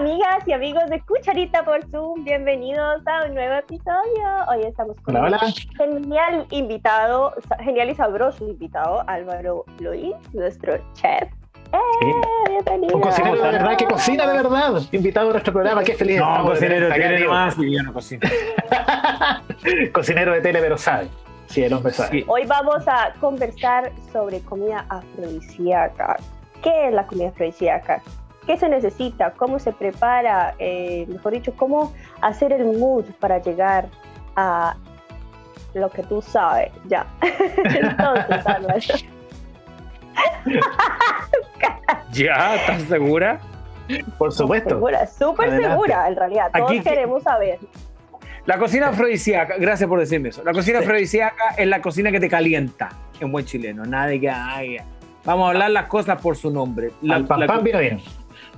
amigas y amigos de Cucharita por Zoom, bienvenidos a un nuevo episodio. Hoy estamos con un genial invitado, genial y sabroso invitado, Álvaro Luis, nuestro chef. ¡Eh! Bienvenido. Un cocinero de verdad que cocina de verdad. Invitado a nuestro programa, qué feliz. No, cocinero tiene más y yo no cocino. cocinero de tele, pero sabe. Sí, el hombre sabe. Hoy vamos a conversar sobre comida afrodisíaca. ¿Qué es la comida afrodisíaca? Qué se necesita, cómo se prepara, eh, mejor dicho, cómo hacer el mood para llegar a lo que tú sabes, ya. Entonces, ¿Ya? ¿Estás segura? Por supuesto. Segura, súper segura, en realidad. Todos queremos saber. La cocina afrodisíaca, gracias por decirme eso. La cocina afrodisíaca es la cocina que te calienta en buen chileno. Nada de que, vamos a hablar las cosas por su nombre. La, Al pan, pan, vino bien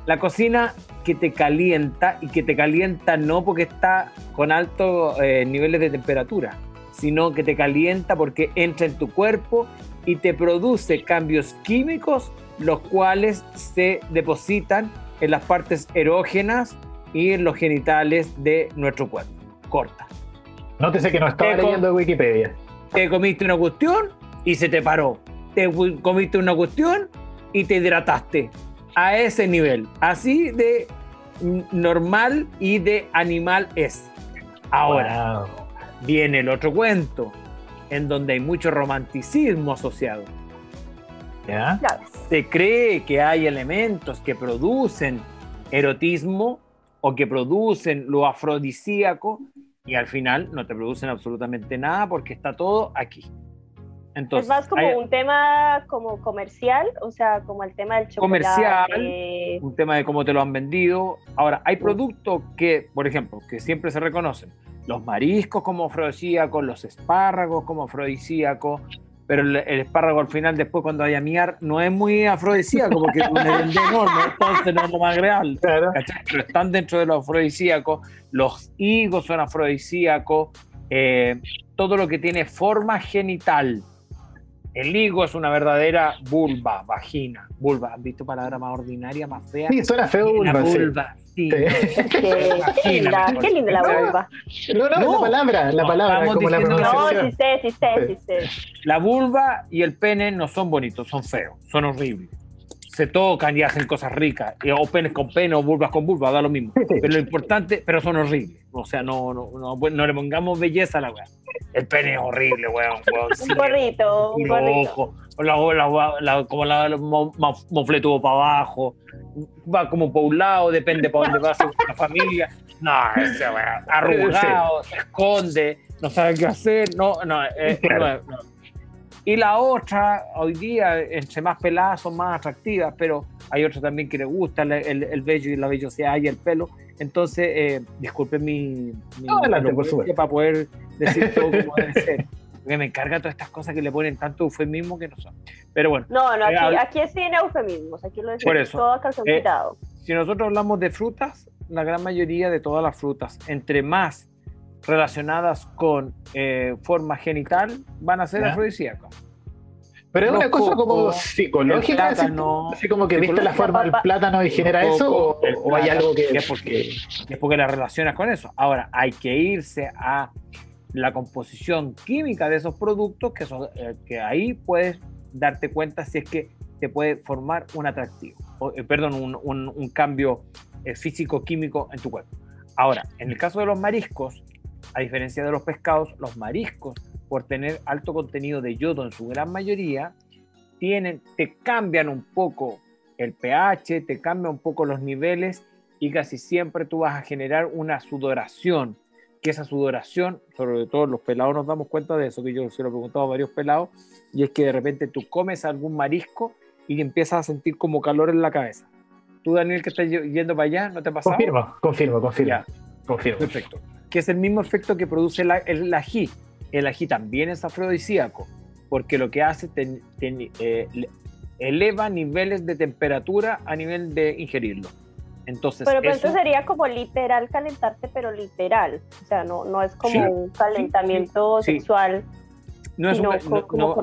la cocina que te calienta y que te calienta no porque está con altos eh, niveles de temperatura, sino que te calienta porque entra en tu cuerpo y te produce cambios químicos los cuales se depositan en las partes erógenas y en los genitales de nuestro cuerpo. Corta. Nótese que no estaba leyendo de Wikipedia. Te comiste una cuestión y se te paró. Te comiste una cuestión y te hidrataste a ese nivel. Así de normal y de animal es. Ahora viene el otro cuento, en donde hay mucho romanticismo asociado. ¿Ya? Se cree que hay elementos que producen erotismo o que producen lo afrodisíaco y al final no te producen absolutamente nada porque está todo aquí es más como un tema como comercial, o sea, como el tema del chocolate. Comercial, un tema de cómo te lo han vendido. Ahora, hay productos que, por ejemplo, que siempre se reconocen. Los mariscos como afrodisíacos, los espárragos como afrodisíacos, pero el, espárrago al final, después cuando vaya a miar, no es muy afrodisíaco porque es un enorme, entonces no es lo más real. Pero están dentro de los afrodisíacos. Los higos son afrodisíacos. Eh, todo lo que tiene forma genital el higo es una verdadera vulva, vagina. Vulva, ¿han visto palabra más ordinaria, más fea? Sí, suena feo vulva. La vulva, sí. Qué, linda, qué linda la vulva. No, no, la palabra, la palabra, como la. No, sí sé, sí sé, sí sé. La vulva y el pene no son bonitos, son feos, son horribles se tocan y hacen cosas ricas, o penes con pene o vulvas con vulva, da lo mismo. Pero lo importante, pero son horribles. O sea, no, no, no, no le pongamos belleza a la weá. El pene es horrible, weón. un gorrito, un gorrito. como la, mofle tuvo para abajo, va como para un lado, depende para dónde va la familia. No, ese weón, arrugado, se esconde, no sabe qué hacer. No, no, eh, no, no y la otra, hoy día, entre más peladas son más atractivas, pero hay otra también que le gusta el, el, el vello y la vellosidad y el pelo. Entonces, eh, disculpen mi, mi no, adelante, para poder decir todo como debe ser. Porque me encarga todas estas cosas que le ponen tanto eufemismo que no son. Pero bueno. No, no, aquí, eh, aquí es sin eufemismos, aquí lo decimos todo calzón eh, Si nosotros hablamos de frutas, la gran mayoría de todas las frutas, entre más relacionadas con eh, forma genital van a ser afrodisíacas. Pero es una cosa como psicológica, así, como que viste la forma del plátano y genera eso, o, hay algo que... Es porque, es porque la relacionas con eso. Ahora, hay que irse a la composición química de esos productos, que, son, eh, que ahí puedes darte cuenta si es que te puede formar un atractivo, eh, perdón, un, un, un cambio físico-químico en tu cuerpo. Ahora, en el caso de los mariscos, a diferencia de los pescados, los mariscos, por tener alto contenido de yodo en su gran mayoría, tienen, te cambian un poco el pH, te cambian un poco los niveles y casi siempre tú vas a generar una sudoración, que esa sudoración, sobre todo los pelados nos damos cuenta de eso, que yo se lo he preguntado a varios pelados, y es que de repente tú comes algún marisco y empiezas a sentir como calor en la cabeza. Tú, Daniel, que estás yendo para allá, ¿no te pasa? Confirmo, confirmo, confirmo. confirmo. Perfecto que es el mismo efecto que produce el ají. El ají también es afrodisíaco, porque lo que hace eh, eleva niveles de temperatura a nivel de ingerirlo. Entonces, pero, eso, sería como literal calentarte, pero literal. O sea, no, no es como un calentamiento sexual. No, es no,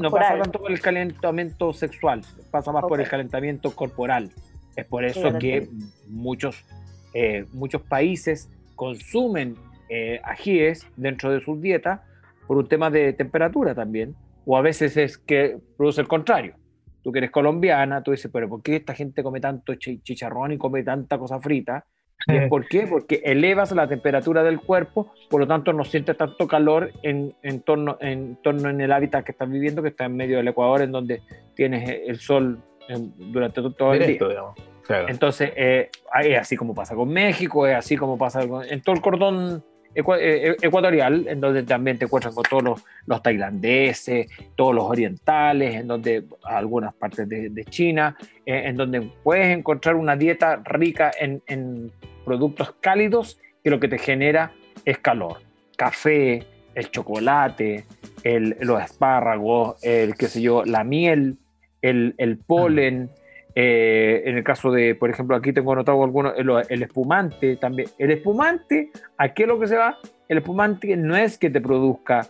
pasa tanto por el calentamiento sexual, pasa más por el calentamiento corporal. Es por eso que muchos eh, muchos países consumen eh, ajíes dentro de sus dietas por un tema de temperatura también, o a veces es que produce el contrario. Tú que eres colombiana, tú dices, pero ¿por qué esta gente come tanto chicharrón y come tanta cosa frita? ¿Por qué? Porque elevas la temperatura del cuerpo, por lo tanto no sientes tanto calor en, en, torno, en torno en el hábitat que estás viviendo, que está en medio del Ecuador, en donde tienes el sol durante todo, el día. Entonces, eh, es así como pasa con México, es así como pasa en todo el cordón ecuatorial, en donde también te encuentras con todos los, tailandeses, todos los orientales, en donde algunas partes de, China, en donde puedes encontrar una dieta rica en, productos cálidos que lo que te genera es calor. Café, el chocolate, el, los espárragos, el qué sé yo, la miel, el, el polen, eh, en el caso de, por ejemplo, aquí tengo anotado algunos, el, espumante también. El espumante, ¿a qué es lo que se va? El espumante no es que te produzca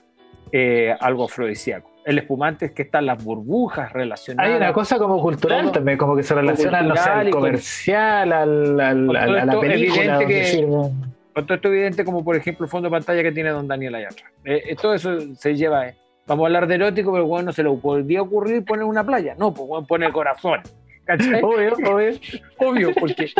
eh, algo afrodisíaco. El espumante es que están las burbujas relacionadas. Hay una cosa como cultural también, como que se relaciona no sé, al comercial, al, al, a la película. Que, con todo esto evidente, como por ejemplo el fondo de pantalla que tiene don Daniel atrás. Eh, todo eso se lleva. vamos a hablar de erótico, pero bueno, no se le podría ocurrir poner una playa. No, pues bueno, pone corazón. Obvio, obvio. Obvio, porque,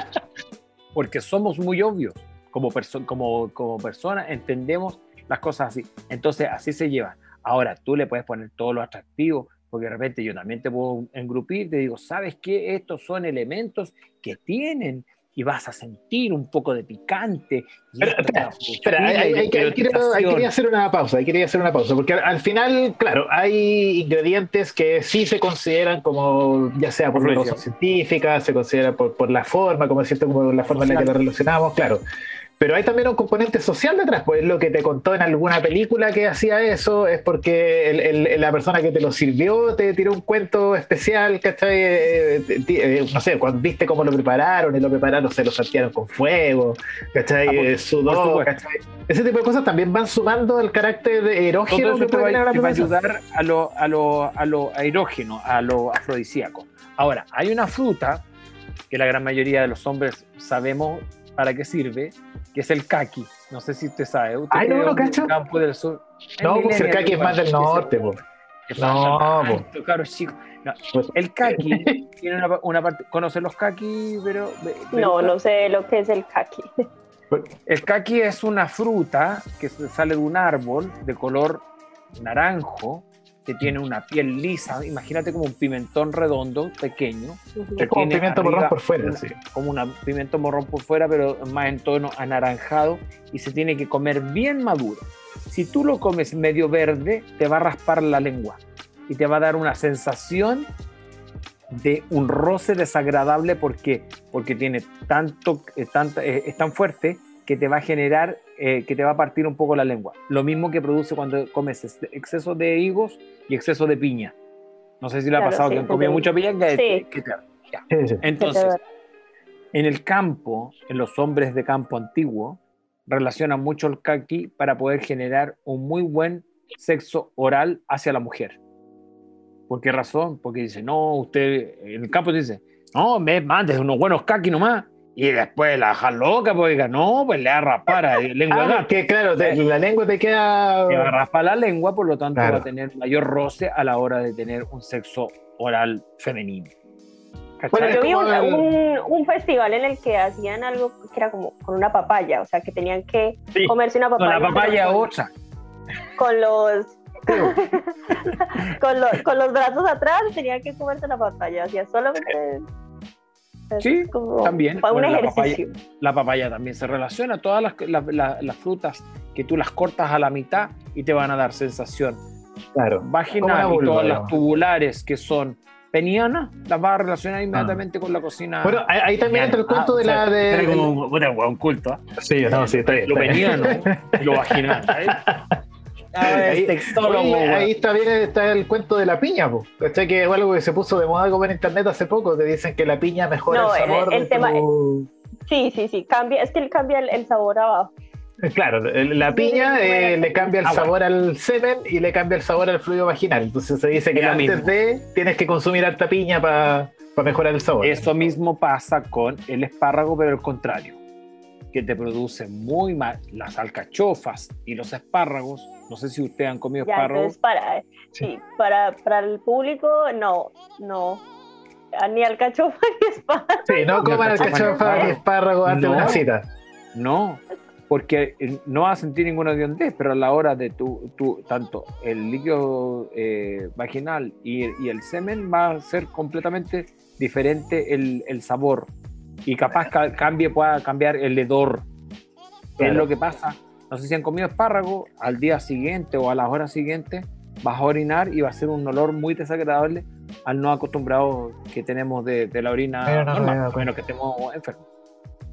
porque somos muy obvios. Como, como, como personas entendemos las cosas así. Entonces, así se lleva. Ahora, tú le puedes poner todo lo atractivo, porque de repente yo también te puedo engrupir, te digo, ¿sabes qué? Estos son elementos que tienen y vas a sentir un poco de picante. espera, hay, que hacer una pausa, hay que hacer una pausa, porque al, final, claro, hay ingredientes que sí se consideran como, ya sea por la científica, se considera por, por la forma, como es cierto, como la forma en la que lo relacionamos, claro. Pero hay también un componente social detrás, pues lo que te contó en alguna película que hacía eso, es porque la persona que te lo sirvió te tiró un cuento especial, ¿cachai? Eh, eh, no sé, cuando viste cómo lo prepararon, y lo prepararon, se lo saltearon con fuego, ¿cachai? Ah, eh, sudó, ¿cachai? Ese tipo de cosas también van sumando al carácter erógeno que puede va, a ayudar a lo, a, lo, a lo erógeno, a lo afrodisíaco. Ahora, hay una fruta que la gran mayoría de los hombres sabemos para qué sirve, que es el kaki. No sé si usted sabe. ¿Usted Ay, no, no, cacho. Campo del sur. No, pues el kaki es más del norte, pues. No, pues. Claro, chico. Pues, el kaki tiene una, parte. ¿Conocen los kaki? Pero, no, no sé lo que es el kaki. El kaki es una fruta que sale de un árbol de color naranjo que tiene una piel lisa, imagínate como un pimentón redondo, pequeño. como un pimiento morrón por fuera, sí. Como un pimiento morrón por fuera, pero más en tono anaranjado y se tiene que comer bien maduro. Si tú lo comes medio verde, te va a raspar la lengua y te va a dar una sensación de un roce desagradable porque, porque tiene tanto, eh, eh, es tan fuerte que te va a generar, eh, que te va a partir un poco la lengua. Lo mismo que produce cuando comes este exceso de higos y exceso de piña. No sé si le ha pasado que han comido mucha piña. Que, Entonces, en el campo, en los hombres de campo antiguo, relacionan mucho el kaki para poder generar un muy buen sexo oral hacia la mujer. ¿Por qué razón? Porque dice, no, usted, en el campo dice, no, me mandes unos buenos kaki nomás y después la dejas loca, porque diga, no, pues le va a raspar a lengua. Ah, que claro, la lengua te queda. Te va a raspar la lengua, por lo tanto va a tener mayor roce a la hora de tener un sexo oral femenino. Bueno, yo vi un, festival en el que hacían algo que era como con una papaya, o sea, que tenían que comerse una papaya. Con la papaya otra. Con los con, los, con los brazos atrás tenían que comerse la papaya, o sea, solamente Sí, también. la, papaya, también se relaciona. Todas las, frutas que tú las cortas a la mitad y te van a dar sensación. Claro. Vaginal y todas las tubulares que son penianas, las vas a relacionar inmediatamente ah. con la cocina. Bueno, ahí, también entra el punto de la. De, como un, culto. ¿eh? Sí, no, sí, está bien. Lo peniano y lo vaginal. ¿eh? Ahí, ahí, está bien está el cuento de la piña, pues. Que es algo que se puso de moda como en internet hace poco, que dicen que la piña mejora el sabor. El, tema, Sí, sí, sí, cambia, es que él cambia el, sabor abajo. Claro, la piña eh, le cambia el sabor al semen y le cambia el sabor al fluido vaginal. Entonces se dice que antes de tienes que consumir alta piña para mejorar el sabor. Eso mismo pasa con el espárrago, pero al contrario. Que te producen muy mal, las alcachofas y los espárragos. No sé si ustedes han comido espárragos. para, sí. para, para el público, no, no. Ni alcachofa ni espárragos. Sí, no coman alcachofa ni espárragos antes de una cita. No, porque eh, no vas a sentir ninguna hondez, pero a la hora de tu, tu tanto el líquido eh, vaginal y, y, el semen va a ser completamente diferente el, el sabor y capaz cambie, pueda cambiar el hedor. Es lo que pasa. No sé si han comido espárrago, al día siguiente o a las horas siguientes vas a orinar y va a ser un olor muy desagradable al no acostumbrado que tenemos de, de la orina normal, menos que estemos enfermos.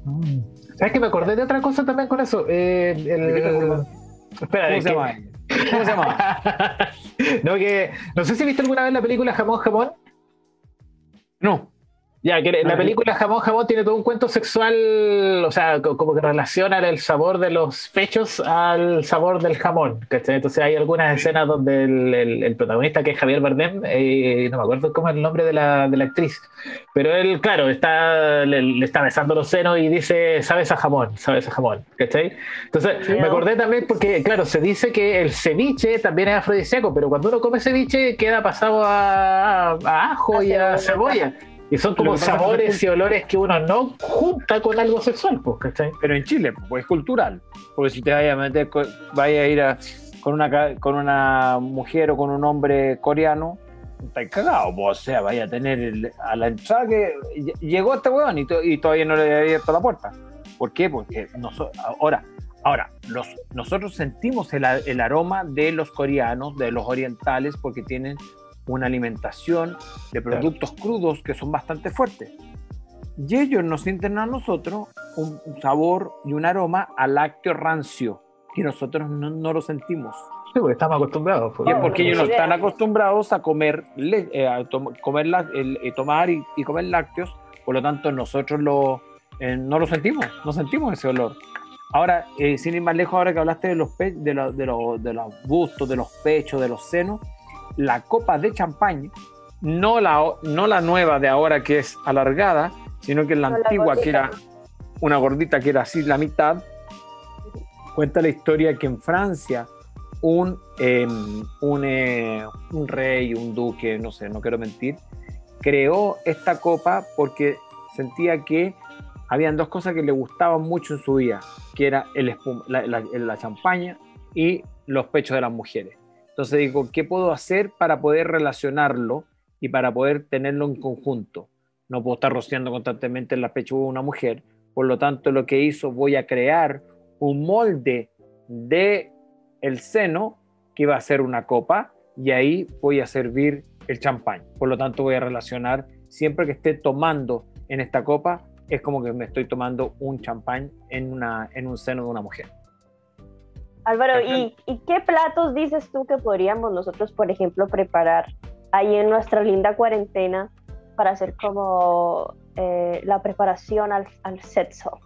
Mm. ¿Sabes que me acordé de otra cosa también con eso? Eh, el, Espera, ¿Cómo se llama? ¿Cómo se llama? no, que, no sé si viste alguna vez la película Jamón Jamón. No. Ya, que la película Jamón Jamón tiene todo un cuento sexual, o sea, como que relaciona el sabor de los pechos al sabor del jamón. Entonces hay algunas escenas donde el, protagonista, que es Javier Bardem, eh, no me acuerdo cómo es el nombre de la, de la actriz, pero él, claro, está, le, está besando los senos y dice, sabes a jamón, sabes a jamón. ¿cachai? Entonces me acordé también porque, claro, se dice que el ceviche también es afrodisíaco, pero cuando uno come ceviche queda pasado a, a ajo y a cebolla. Y son como sabores y olores que uno no junta con algo sexual, pues, ¿cachai? Pero en Chile, pues es cultural. Porque si te vayas a meter, vaya a ir con, una, con una mujer o con un hombre coreano, estás cagado, pues, o sea, vaya a tener a la entrada que llegó este weón y, todavía no le había abierto la puerta. ¿Por qué? Porque ahora, ahora los, nosotros sentimos el, el aroma de los coreanos, de los orientales, porque tienen una alimentación de productos crudos que son bastante fuertes. Y ellos nos sienten a nosotros un, sabor y un aroma a lácteo rancio, que nosotros no, lo sentimos. Sí, porque estamos acostumbrados. Pues. Y es porque ellos no están acostumbrados a comer, eh, a comer el, eh, tomar y, comer lácteos, por lo tanto nosotros lo, eh, no lo sentimos, no sentimos ese olor. Ahora, sin ir más lejos, ahora que hablaste de los, de, de, de los bustos, de los pechos, de los senos, la copa de champaña, no la, no la nueva de ahora que es alargada, sino que la antigua que era una gordita que era así la mitad, cuenta la historia que en Francia un, em, un, eh, un rey, un duque, no sé, no quiero mentir, creó esta copa porque sentía que habían dos cosas que le gustaban mucho en su vida, que era el la, la champaña y los pechos de las mujeres. Entonces digo, ¿qué puedo hacer para poder relacionarlo y para poder tenerlo en conjunto? No puedo estar rociando constantemente en la pechuga de una mujer. Por lo tanto, lo que hizo, voy a crear un molde de el seno que va a ser una copa y ahí voy a servir el champán. Por lo tanto, voy a relacionar siempre que esté tomando en esta copa, es como que me estoy tomando un champán en, una, en un seno de una mujer. Álvaro, ¿y, qué platos dices tú que podríamos nosotros, por ejemplo, preparar ahí en nuestra linda cuarentena para hacer como eh, la preparación al, al sexo?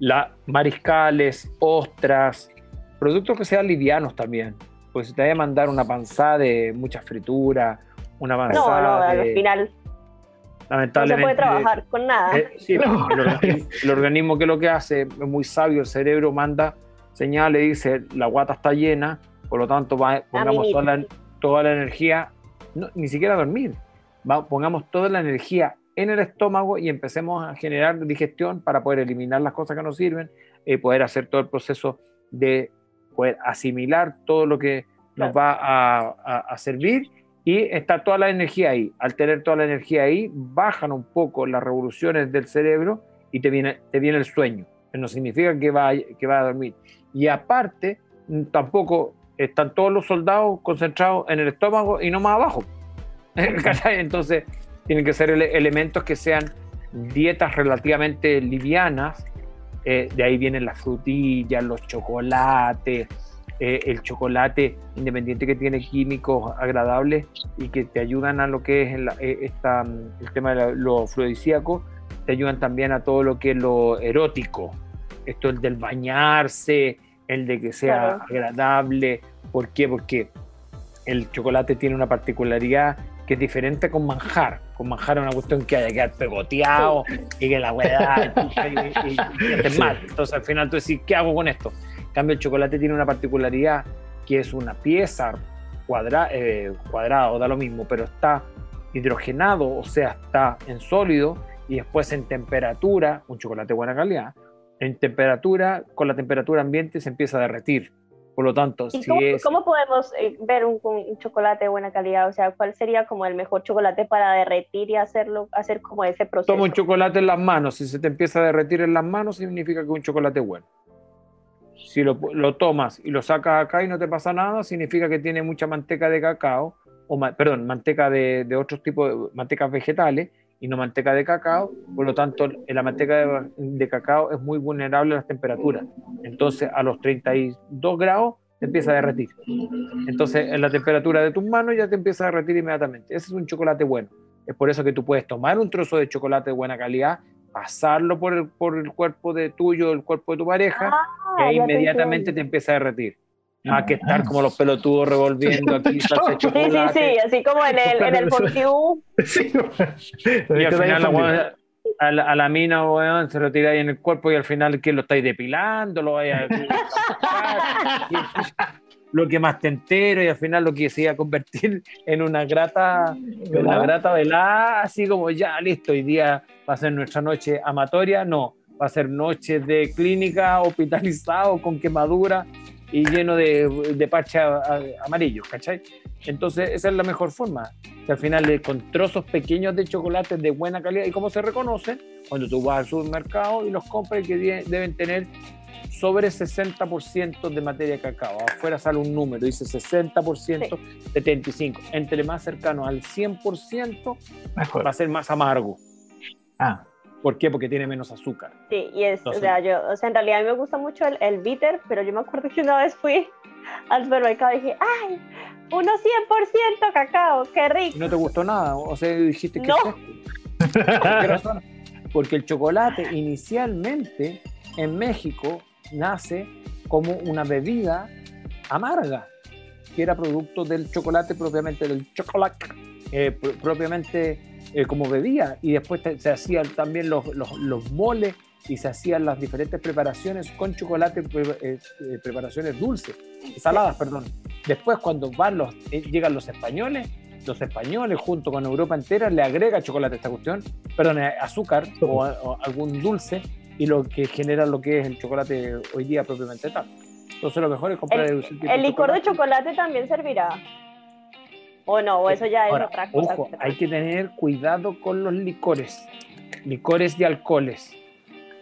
La, mariscales, ostras, productos que sean livianos también. Pues si te voy a mandar una panzada de mucha fritura, una panzada. No, no, al final. Lamentablemente. No se puede trabajar con nada. Eh, sí, el, organismo que lo que hace es muy sabio, el cerebro manda señale, dice, la guata está llena, por lo tanto pongamos toda la, toda la, energía, ni siquiera dormir, pongamos toda la energía en el estómago y empecemos a generar digestión para poder eliminar las cosas que nos sirven, y eh, poder hacer todo el proceso de poder asimilar todo lo que nos va a, a, servir y está toda la energía ahí. Al tener toda la energía ahí, bajan un poco las revoluciones del cerebro y te viene, te viene el sueño. No significa que va, que va a dormir y aparte tampoco están todos los soldados concentrados en el estómago y no más abajo. Entonces tienen que ser elementos que sean dietas relativamente livianas. Eh, de ahí vienen las frutillas, los chocolates, eh, el chocolate independiente que tiene químicos agradables y que te ayudan a lo que es el, eh, el tema de lo afrodisíaco, te ayudan también a todo lo que es lo erótico, esto el del bañarse, el de que sea agradable. ¿Por qué? Porque el chocolate tiene una particularidad que es diferente con manjar. Con manjar es una cuestión que haya que quedar pegoteado y que la hueá y, y, mal. Entonces al final tú decís, ¿qué hago con esto? En cambio, el chocolate tiene una particularidad que es una pieza cuadra, eh, cuadrada o da lo mismo, pero está hidrogenado, o sea, está en sólido y después en temperatura, un chocolate de buena calidad, en temperatura, con la temperatura ambiente se empieza a derretir. Por lo tanto, si cómo, es... ¿cómo podemos eh, ver un, un, chocolate de buena calidad? O sea, ¿cuál sería como el mejor chocolate para derretir y hacerlo, hacer como ese proceso? Toma un chocolate en las manos. Si se te empieza a derretir en las manos, significa que es un chocolate bueno. Si lo, lo, tomas y lo sacas acá y no te pasa nada, significa que tiene mucha manteca de cacao, o perdón, manteca de, de otros tipos de mantecas vegetales y no manteca de cacao, por lo tanto la manteca de, de, cacao es muy vulnerable a las temperaturas. Entonces a los 32 grados te empieza a derretir. Entonces en la temperatura de tus manos ya te empieza a derretir inmediatamente. Ese es un chocolate bueno. Es por eso que tú puedes tomar un trozo de chocolate de buena calidad, pasarlo por el, por el cuerpo de tuyo, el cuerpo de tu pareja, Ah, e te inmediatamente te empieza a derretir. Más que estar como los pelotudos revolviendo aquí salsa Sí, sí, sí, así como en el, en el. Sí, Y al final la a, la, a la mina, weón, se lo tiráis en el cuerpo y al final, ¿qué lo estáis depilando? Lo, vais a- lo que más te entero y al final lo que se iba a convertir en una grata, en una grata velada, así como ya, listo, hoy día va a ser nuestra noche amatoria, no, va a ser noche de clínica, hospitalizado, con quemadura y lleno de, de parches amarillos, ¿cachai? Entonces, esa es la mejor forma. Que al final, eh, con trozos pequeños de chocolate de buena calidad, y cómo se reconocen, cuando tú vas al supermercado y los compras, y que deben tener sobre 60% de materia de cacao. Afuera sale un número, dice 60%, 75%. Entre más cercano al 100%, Mejor. va a ser más amargo. Ah, ¿Por qué? Porque tiene menos azúcar. Sí, y es, Entonces- o sea, yo, o sea, en realidad a mí me gusta mucho el, el bitter, pero yo me acuerdo que una vez fui al supermercado y dije, ¡ay! Uno 100% cacao, qué rico. no te gustó nada, o sea, dijiste que No. ¿Por qué razón? Porque el chocolate inicialmente en México nace como una bebida amarga, que era producto del chocolate propiamente, del chocolate, eh, pr- propiamente eh, como bebida. Y después te- se hacían también los, los, los moles y se hacían las diferentes preparaciones con chocolate, pre- eh, eh, preparaciones dulces, saladas, perdón. Después cuando van los, eh, llegan los españoles, los españoles junto con Europa entera le agrega chocolate a esta cuestión, perdón, eh, azúcar o, o algún dulce y lo que genera lo que es el chocolate hoy día propiamente tal. Entonces lo mejor es comprar El, ese tipo el licor de chocolate. chocolate también servirá. O no, o eso ya es Ahora, otra cosa. Ojo, hay que tener cuidado con los licores, licores y alcoholes,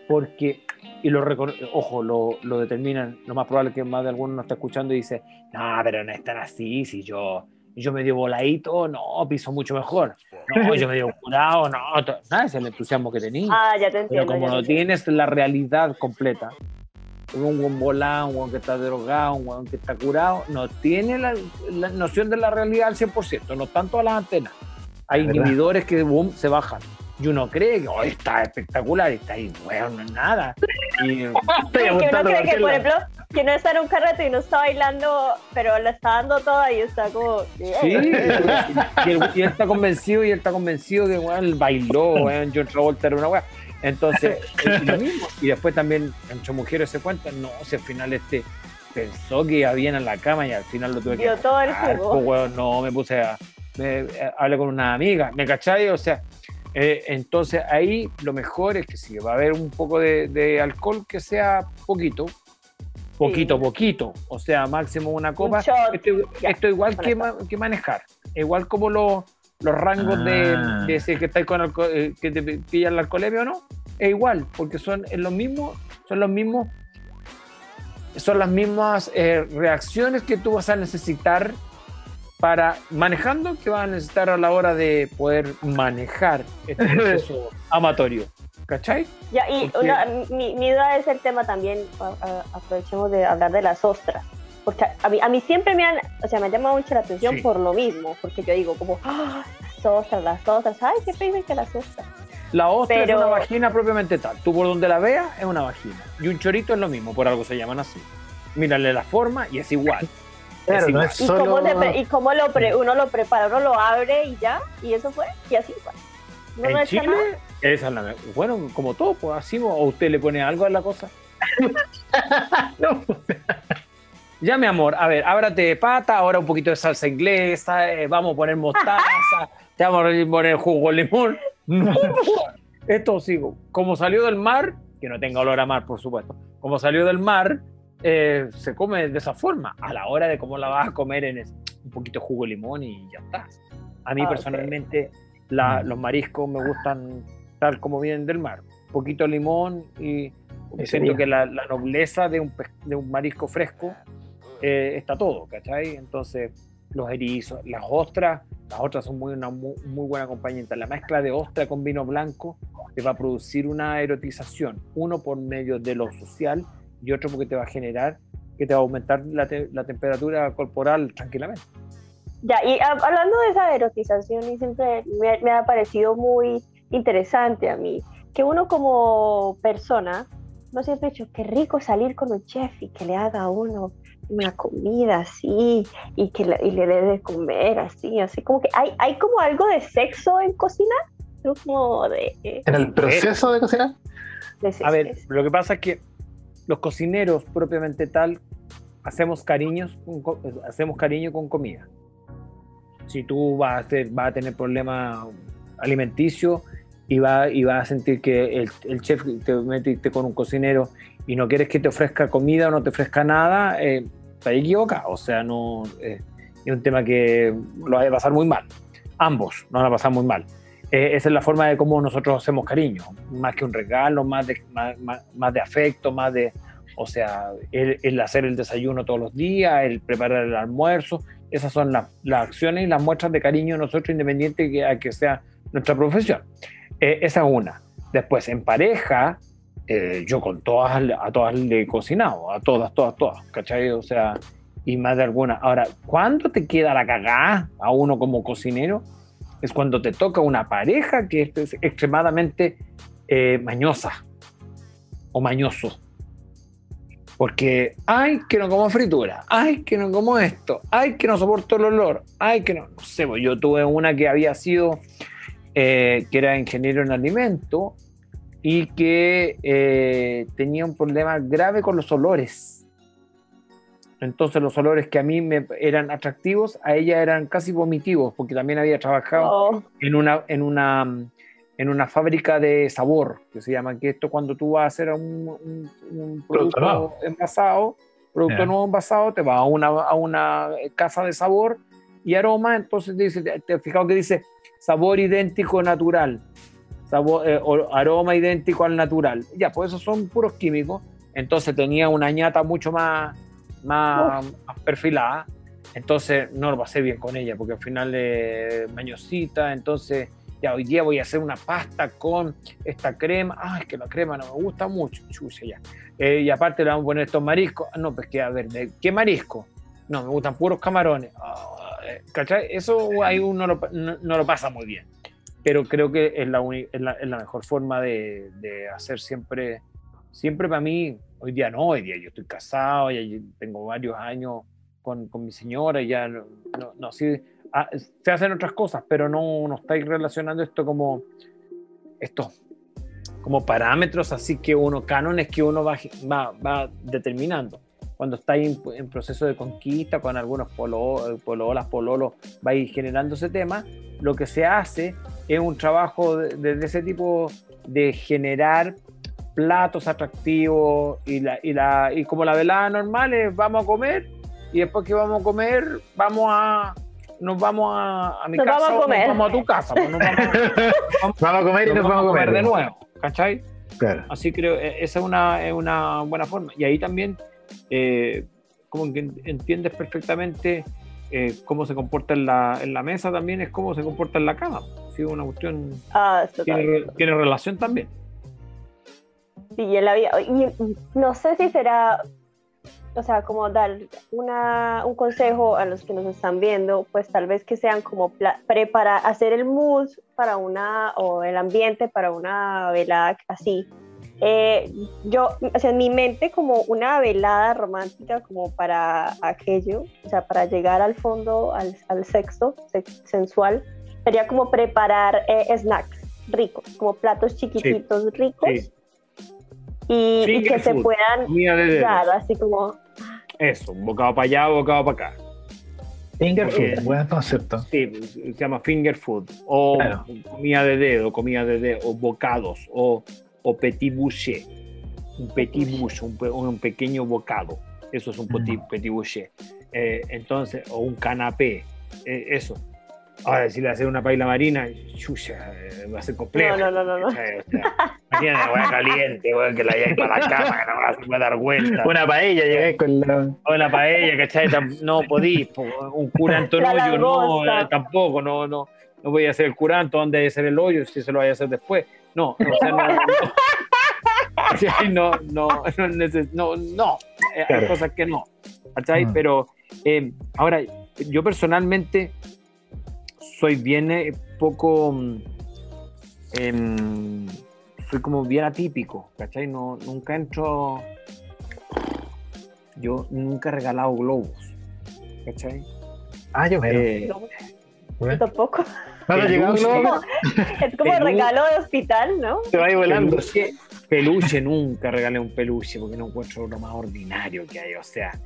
porque, y lo ojo, lo, lo determinan, lo más probable es que más de alguno nos está escuchando y dice, no, pero no es tan así, si yo, yo medio voladito, no, piso mucho mejor, no, yo medio curado, no, nada, es el entusiasmo que tenías. Ah, ya te Pero entiendo. como ya te no tienes la realidad completa, un buen volado, un buen que está drogado, un buen que está curado, no tiene la, la noción de la realidad al 100%, no tanto a las antenas. Hay ¿Verdad? inhibidores que boom, se bajan. Y uno cree que "Oh, está espectacular está ahí, bueno, no es nada. Y, que uno cree que, por ejemplo, que uno está en un carrete y uno está bailando, pero le está dando toda y está como. Sí, y él, y él está convencido y él está convencido que weón, él bailó, weón, John Travolta era una weá. Entonces, es lo mismo. Y después también, entre mujeres se cuentan, no, si al final este pensó que iba bien en la cama y al final lo tuve que. Todo el po, weón, no, me puse a. Me, eh, hablé con una amiga, ¿me cachai? O sea, eh, entonces ahí lo mejor es que si va a haber un poco de, de alcohol, que sea poquito. Poquito, poquito. O sea, máximo una copa. shot, Esto, ya, esto igual ma- que manejar. Igual como los, los rangos de, Ah. de ese que estáis con alco- eh, que te pillan la alcoholemia o no. Es igual, porque son es lo mismo, son los mismos, son las mismas eh, reacciones que tú vas a necesitar para manejando que vas a necesitar a la hora de poder manejar este proceso amatorio. ¿Cachai? Ya, y una- mi, mi duda es el tema también, a- a- aprovechemos de hablar de las ostras. Porque a mí, a mí siempre me han, o sea, me ha llamado mucho la atención Sí. por lo mismo, porque yo digo como, "Ah, las ostras, las ostras, ay, qué dicen que las ostras. La ostra Pero- es una vagina propiamente tal. Tú por donde la veas es una vagina. Y un chorito es lo mismo, por algo se llaman así. Mírale la forma y es igual. Claro, no es ¿Y, cómo ¿Y cómo lo uno lo prepara? Uno lo abre y ya, y eso fue, y así fue. No en Chile, esa es la Bueno, como todo, pues así, o usted le pone algo a la cosa. no. Ya, mi amor, a ver, ábrate de pata, ahora un poquito de salsa inglesa, eh, vamos a poner mostaza, te vamos a poner jugo de limón. Esto sigo. Como salió del mar, que no tenga olor a mar, por supuesto, como salió del mar, eh, se come de esa forma. A la hora de cómo la vas a comer en un poquito de jugo de limón y ya está. A mí ah, personalmente mm. los mariscos me gustan tal como vienen del mar. Un poquito de limón y siento que la, nobleza de un, de un marisco fresco eh, está todo, ¿cachai? Entonces, los erizos, las ostras, las ostras son muy, una muy, buena acompañante. La mezcla de ostra con vino blanco te va a producir una erotización, uno por medio de lo social y otro porque te va a generar, que te va a aumentar la, la temperatura corporal tranquilamente. Ya, y hablando de esa erotización, y siempre me, me ha parecido muy interesante a mí, que uno como persona, no siempre ha dicho, qué rico salir con un chef y que le haga a uno una comida así y que le, y le dé de comer así, así como que hay, hay como algo de sexo en cocinar, como de... ¿En el proceso de cocinar? a ver, lo que pasa es que los cocineros propiamente tal hacemos cariños, hacemos cariño con comida. Si tú vas a, vas a tener problema alimenticio y vas y va a sentir que el, el chef te metiste con un cocinero y no quieres que te ofrezca comida o no te ofrezca nada, eh, te equivocado. O sea, no eh, es un tema que lo va a pasar muy mal. Ambos lo van a pasar muy mal. Eh, esa es la forma de cómo nosotros hacemos cariño, más que un regalo, más de, más, de afecto, más de, o sea, el, hacer el desayuno todos los días, el preparar el almuerzo, esas son las, acciones y las muestras de cariño nosotros, independiente que, que sea nuestra profesión. Eh, esa es una. Después, en pareja, eh, yo con todas, a todas le he cocinado, a todas, todas, todas, ¿cachai? O sea, y más de alguna. Ahora, ¿cuándo te queda la cagada a uno como cocinero? Es cuando te toca una pareja que es extremadamente eh, mañosa o mañoso. Porque, ay, que no como fritura, ay, que no como esto, ay, que no soporto el olor, ay, que no, no sé, pues yo tuve una que había sido, eh, que era ingeniero en alimento, y que eh, tenía un problema grave con los olores. Entonces los olores que a mí me eran atractivos, a ella eran casi vomitivos, porque también había trabajado oh. en, una, en, una, en una fábrica de sabor, que se llama, que esto cuando tú vas a hacer un, un, producto envasado, producto nuevo envasado, te vas a una, a una casa de sabor y aroma, entonces dice, te has fijado que dice sabor idéntico natural eh, aroma idéntico al natural. Ya, pues esos son puros químicos. Entonces tenía una ñata mucho más, más, perfilada. Entonces no lo pasé bien con ella, porque al final es mañosita. Entonces, ya hoy día voy a hacer una pasta con esta crema. Ay, es que la crema no me gusta mucho. Chucha, ya. Eh, y aparte le vamos a poner estos mariscos. Ah, no, pues que a ver, ¿qué marisco? No, me gustan puros camarones. Ah, eh, ¿Cachai? Eso ahí uno no lo pasa muy bien pero creo que es la, es la, es la mejor forma de, de, hacer siempre, siempre para mí, hoy día no, hoy día yo estoy casado, ya tengo varios años con, con mi señora, ya no, no, sí, ah, se hacen otras cosas, pero no, no estáis relacionando esto como, esto, como parámetros, así que uno, cánones que uno va, va, va determinando. Cuando estáis en, proceso de conquista, con algunos pololas, pololos, vais generando ese tema, lo que se hace es un trabajo de, ese tipo de generar platos atractivos y, la, y, la, y como la velada normal es vamos a comer y después que vamos a comer vamos a nos vamos a, mi casa vamos a comer. vamos a tu casa pues, vamos, a comer y nos, vamos, a comer, de nuevo ¿cachai? Claro. así creo e, esa es una, es una buena forma y ahí también eh, como que entiendes perfectamente eh, cómo se comporta en la, en la, mesa también es cómo se comporta en la cama. Sí, una cuestión ah, tiene, tiene, relación también. Sí, en la vida. Y no sé si será, o sea, como dar una, un consejo a los que nos están viendo, pues tal vez que sean como preparar, hacer el mood para una, o el ambiente para una velada así, eh, yo, o sea, en mi mente como una velada romántica como para aquello, o sea, para llegar al fondo, al, al sexo sensual, sería como preparar eh, snacks ricos, como platos chiquititos ricos. Y, que se puedan dar, así como... Eso, bocado para allá, bocado para acá. Finger food, buen concepto. Sí, se llama finger food. O comida de dedo, comida de dedo, o bocados, o, o petit boucher. Un petit boucher, un, pequeño bocado. Eso es un petit, mm. petit boucher. Eh, entonces, o un canapé. Eh, eso. Ahora, si le hacer una paila marina, chucha, eh, va a ser complejo. No, no, no, no. Imagínate, hueá caliente, que la lleve para la cama, que no se puede dar vuelta. Una paella, llegué con la. Una paella, ¿cachai? No podís. Un curanto en hoyo, no, eh, tampoco, no, no. No voy a hacer el curanto, ¿dónde hay que hacer el hoyo? Si se lo voy a hacer después. No, o sea, no. no, no, no, no, no, eh, hay cosas que no, ¿cachai? Mm. Pero ahora, yo personalmente soy bien eh, poco. Mm, em, soy como bien atípico, ¿cachai? No, nunca entro. Yo nunca he regalado globos, ¿cachai? Ah, yo. Eh, yo tampoco. es como, es como regalo de hospital, ¿no? Se va ahí volando. Peluche, peluche, nunca regalé un peluche porque no encuentro lo más ordinario que hay. O sea,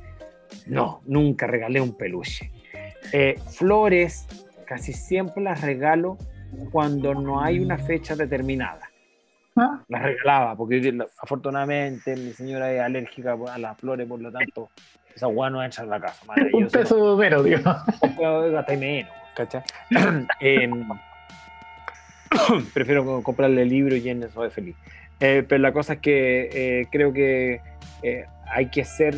no, nunca regalé un peluche. Eh, flores, casi siempre las regalo cuando no hay una fecha determinada. ¿Ah? Las regalaba, porque afortunadamente mi señora es alérgica a las flores, por lo tanto, esa guay no entra en la casa. Un peso menos, digo. Gasta menos, ¿cachai? Em, prefiero comprarle el libro y en eso es feliz. Eh, pero la cosa es que eh, creo que eh, hay que ser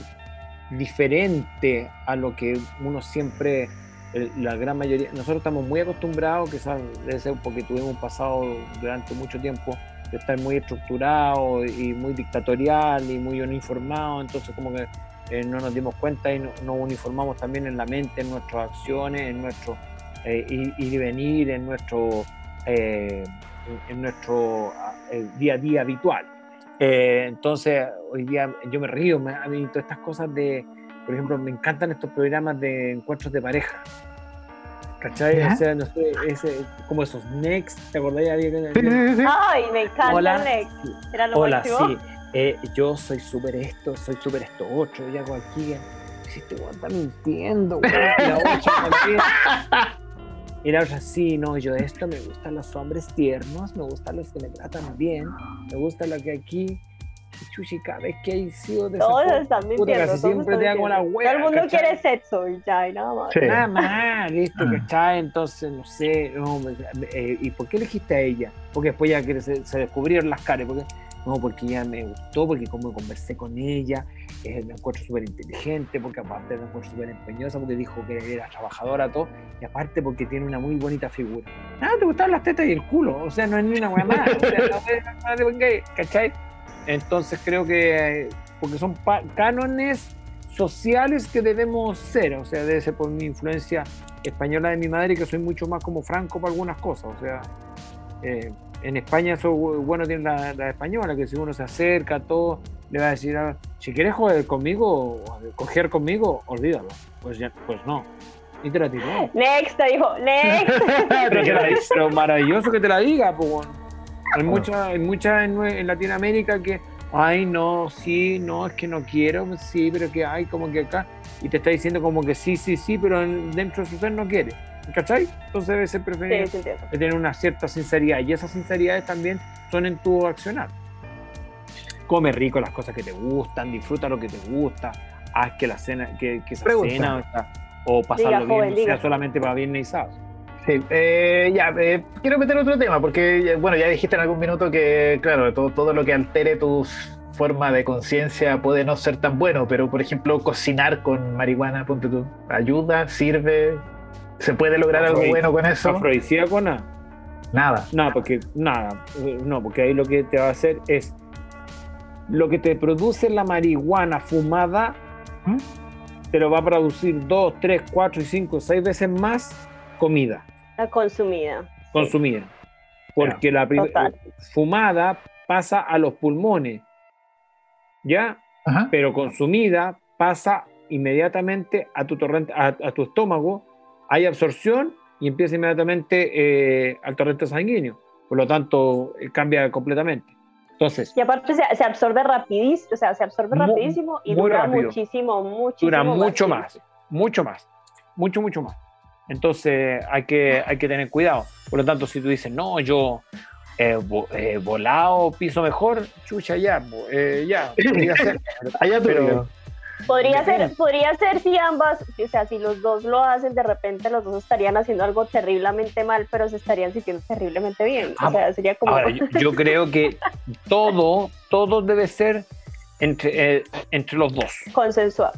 diferente a lo que uno siempre la gran mayoría, nosotros estamos muy acostumbrados, quizás debe ser porque tuvimos pasado durante mucho tiempo de estar muy estructurado y muy dictatorial y muy uniformado, entonces como que eh, no nos dimos cuenta y nos uniformamos también en la mente, en nuestras acciones, en nuestro eh, ir, y venir, en nuestro, eh, en nuestro día a día habitual. entonces, hoy día yo me río, me, a mí todas estas cosas de, por ejemplo, me encantan estos programas de encuentros de pareja. ¿Cachai? O sea, no sé, ese, como esos Next, ¿te acordás? Ay, me encanta Hola. Next. ¿Era lo Hola, sí. Eh, yo soy súper esto, soy súper esto otro, y hago aquí. Si este weón está mintiendo, güey. Y la otra, sí, no, yo esto, me gustan los hombres tiernos, me gustan los que me tratan bien, me gusta lo que aquí chuchi, cada vez que hay sido de Todos están. Casi siempre te hago la hueá. Todo el mundo quiere sexo y ya, y nada más. Nada más, listo, ah. ¿cachai? Entonces, no sé, no, eh, ¿y por qué elegiste a ella? Porque después ya que se, se descubrieron las caras, porque no, porque ella me gustó, porque como conversé con ella, eh, me encuentro súper inteligente, porque aparte me encuentro súper empeñosa, porque dijo que era trabajadora, todo, y aparte porque tiene una muy bonita figura. Nada, te gustaban las tetas y el culo, o sea, no es ni una hueá más, o sea, no, no, ¿cachai? Entonces creo que, porque son cánones sociales que debemos ser, o sea, debe ser por mi influencia española de mi madre, que soy mucho más como franco para algunas cosas, o sea, eh, en España eso bueno tiene la, española, que si uno se acerca a todo, le va a decir, ah, si quieres jugar conmigo, coger conmigo, olvídalo, pues, ya, pues no. Y te la. Next, te dijo, next. pero, maravilloso que te la diga, pues hay muchas hay mucha en, Latinoamérica que, ay, no, sí, no, es que no quiero, sí, pero que hay como que acá, y te está diciendo como que sí, sí, sí, pero dentro de su ser no quiere. ¿Cachai? Entonces debe ser preferible tener una cierta sinceridad, y esas sinceridades también son en tu accionar. Come rico las cosas que te gustan, disfruta lo que te gusta, haz que la cena, que, que esa cena o, pasarlo bien, no sea solamente para viernes y sábado. Sí, eh, ya, eh, quiero meter otro tema, porque, bueno, ya dijiste en algún minuto que, claro, todo, todo lo que altere tu forma de conciencia puede no ser tan bueno, pero, por ejemplo, cocinar con marihuana, ponte tú, ayuda, sirve, ¿se puede lograr algo bueno con eso? ¿Afrodisíaco nada? Nada. Nada, porque, nada, no, porque ahí lo que te va a hacer es, lo que te produce la marihuana fumada, ¿Mm? te lo va a producir dos, tres, cuatro y cinco, seis veces más comida. La consumida. Consumida. porque la fumada pasa a los pulmones, ¿ya? Pero consumida pasa inmediatamente a tu torrente, a, tu estómago, hay absorción y empieza inmediatamente eh, al torrente sanguíneo. Por lo tanto, eh, cambia completamente. Entonces, y aparte se, absorbe rapidísimo, o sea, se absorbe rapidísimo y dura muchísimo, muchísimo. Dura mucho más, mucho más, mucho, mucho más. Entonces hay que, hay que tener cuidado. Por lo tanto, si tú dices, no, yo eh, eh, volado piso mejor, chucha, ya, eh, ya, podría ser. Allá pero, Podría ser, podría ser si ambas, o sea, si los dos lo hacen, de repente los dos estarían haciendo algo terriblemente mal, pero se estarían sintiendo terriblemente bien. o ah, sea, sería como. yo, creo que todo, todo debe ser entre, entre los dos. Consensuado.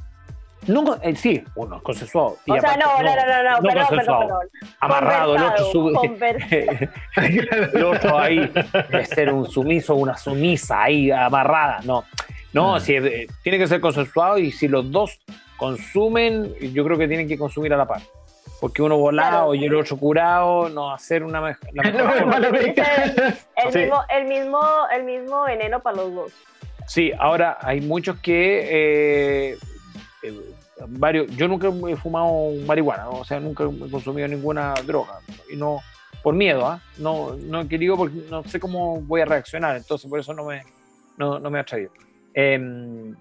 No, eh, sí, uno, consensuado. o sea, no, no, no, no, no, perdón, perdón, perdón. Amarrado, el otro sube. el otro ahí, de ser un sumiso, una sumisa ahí amarrada. No, no, mm. si, eh, tiene que ser consensuado y si los dos consumen, yo creo que tienen que consumir a la par. Porque uno volado y el otro curado, no hacer una mejor. el, mismo, el, mismo, el mismo veneno para los dos. Sí, ahora hay muchos que eh, eh, varios, yo nunca he fumado marihuana, o sea, nunca he consumido ninguna droga, y no, por miedo, ¿ah? no, no he querido porque no sé cómo voy a reaccionar, entonces por eso no me, no, no me ha traído. Em,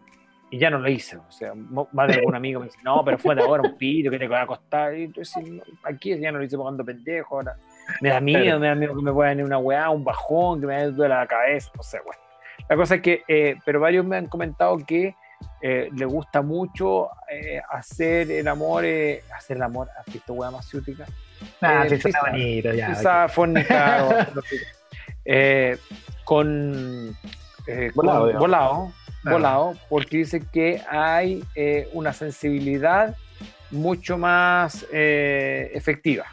y ya no lo hice, o sea, más de algún amigo me dice, no, pero fue de ahora un pito que te va a costar, y entonces aquí ya no lo hice pagando pendejo, ahora me da miedo, me da miedo que me pueda venir una weá, un bajón, que me duele la cabeza, no sé, bueno. La cosa es que, eh, pero varios me han comentado que eh, le gusta mucho eh, hacer el amor, eh, hacer el amor, ¿has visto hueá masiútica? Ah, sí, está bonito, ya. Quizá con, volado, volado, ah. volado, porque dice que hay una sensibilidad mucho más efectiva,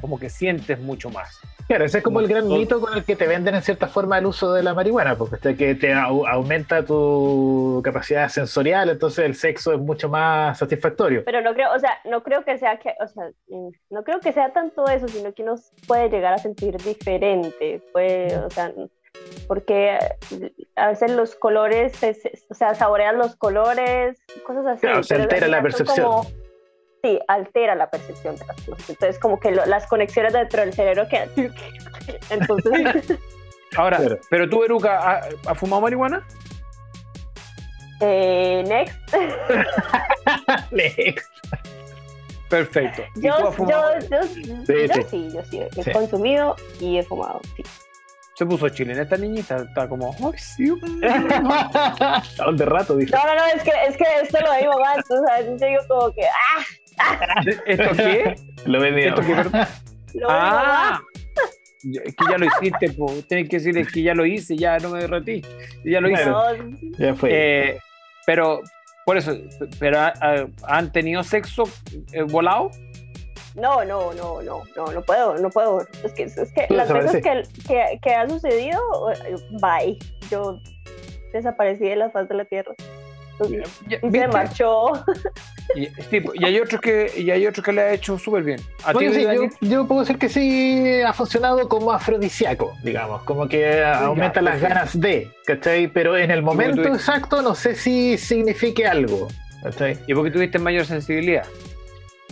como que sientes mucho más. Claro, ese es como el gran mito con el que te venden en cierta forma el uso de la marihuana, porque este, que te aumenta tu capacidad sensorial, entonces el sexo es mucho más satisfactorio. Pero no creo, o sea, no creo que sea que, o sea, mm, no creo que sea tanto eso, sino que uno puede llegar a sentir diferente, puede, o sea, porque a veces los colores, o sea, saborean los colores, cosas así. Claro, se altera la percepción sí, altera la percepción de las cosas. Entonces, como que las conexiones dentro del cerebro quedan. Entonces. Ahora, pero tú, Eruca, ¿has fumado marihuana? Eh, next. next. Perfecto. Yo, yo, yo, sí, yo sí, he consumido y he fumado, sí. Se puso chile en esta niñita, está como, ¡ay, sí! de rato, dije. No, no, no, es que, es que esto lo digo más, o sea, yo digo como que, ¡ah! ¿Esto qué? Lo venía. ¿Esto qué? ah, es que ya lo hiciste, tienes que decirle que ya lo hice, ya no me derretí, ya lo hice. ya fue. Eh, pero, por eso, pero ¿han tenido sexo eh, volado? No, no, no, no, no, no puedo, no puedo. Es que, es que las veces que, que, que, ha sucedido, bye. Yo desaparecí de la faz de la tierra. Se marchó. Y, y, hay otros que y hay otros que le ha hecho súper bien. yo, puedo decir que sí ha funcionado como afrodisíaco, digamos, como que aumenta las ganas de, ¿cachai? Pero en el momento exacto no sé si signifique algo. ¿cachai? ¿Y porque tuviste mayor sensibilidad?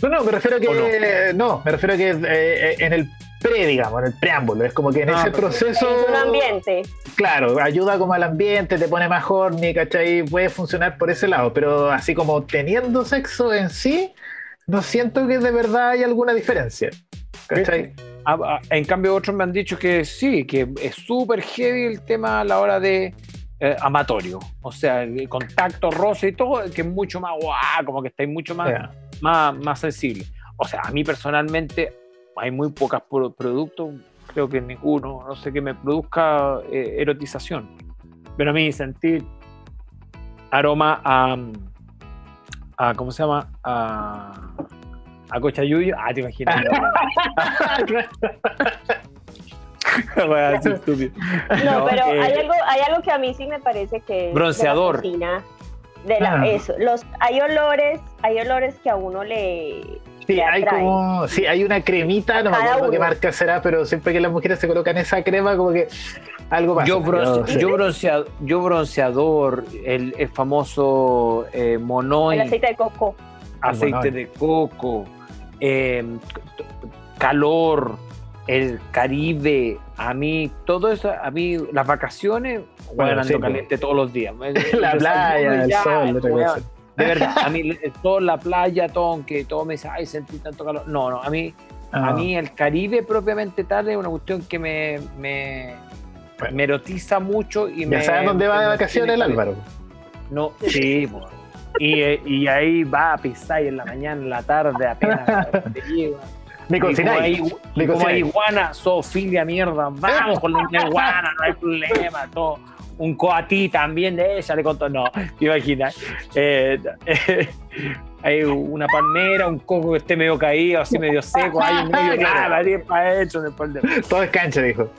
No, no, me refiero a que. No? me refiero a que eh, en el pre, digamos, en el preámbulo. Es como que en ah, ese proceso. Es un ambiente. Claro, ayuda como al ambiente, te pone más horny, ¿cachai? Puede funcionar por ese lado. Pero así como teniendo sexo en sí, no siento que de verdad hay alguna diferencia. ¿cachai? Ah, ah, en cambio, otros me han dicho que sí, que es súper heavy el tema a la hora de. Eh, amatorio, o sea, el contacto roce y todo, que es mucho más guau, como que estáis mucho más más, más sensible. O sea, a mí personalmente hay muy pocos productos, creo que ninguno, no sé, que me produzca eh, erotización. Pero a mí sentir aroma a, a ¿cómo se llama? A, a cochayuyo. Ah, te imaginas. no, pero hay, algo, hay algo que a mí sí me parece que... Bronceador de la, ah. eso, los, hay olores, hay olores que a uno le, Sí, hay como, sí, hay una cremita, no me acuerdo qué marca será, pero siempre que las mujeres se colocan esa crema, como que algo pasa. Yo, bronceador, yo bronceador, el, famoso eh, monoy. El aceite de coco. Aceite de coco, eh, calor, el Caribe, a mí, todo eso, a mí, las vacaciones, bueno, ando caliente todos los días. la playa, el sol, De verdad, a mí, todo la playa, todo, aunque todo me dice, ay, sentí tanto calor. No, no, a mí, a ah. mí el Caribe propiamente tal es una cuestión que me, me, me erotiza mucho y ya me. sabes dónde va de vacaciones el Álvaro? No, sí, y, y, ahí va a pisar y en la mañana, en la tarde, apenas te lleva. Me cocináis. Como, hay iguana, zoofilia, mierda. Vamos con la iguana, no hay problema. Todo. Un coatí también de ella le contó. No, te imaginas. Eh, hay una palmera, un coco que esté medio caído, así medio seco, hay un medio nada, para hecho después de... Todo es cancha, dijo.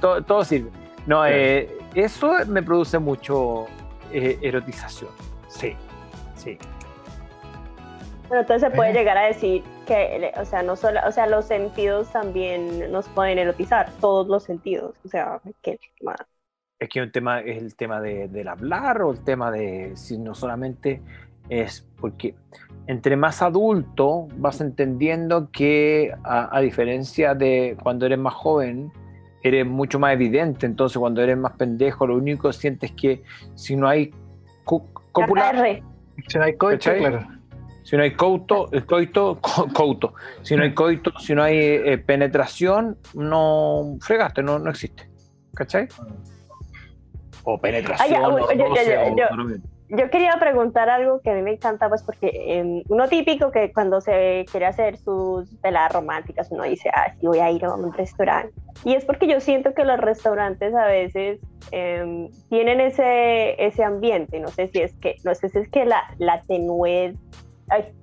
Todo, todo sirve. No, eh, eso me produce mucho eh, erotización. Sí, sí. Bueno, entonces se puede llegar a decir que, o sea, no solo, o sea, los sentidos también nos pueden erotizar, todos los sentidos, o sea, que Es que un tema es el tema de, del hablar o el tema de si no solamente es porque entre más adulto vas entendiendo que a, diferencia de cuando eres más joven, eres mucho más evidente. Entonces, cuando eres más pendejo, lo único que sientes es que si no hay cópula, si no hay coito, claro si no hay coito, coito, coito, si no hay coito, si no hay eh, penetración, no fregaste, no, no existe. ¿Cachai? O penetración. yo, quería preguntar algo que a mí me encanta, pues porque em, uno típico que cuando se quiere hacer sus veladas románticas, uno dice, ah, sí, voy a ir a un restaurante. Y es porque yo siento que los restaurantes a veces em, tienen ese, ese ambiente, no sé si es que, no sé si es que la, la tenuez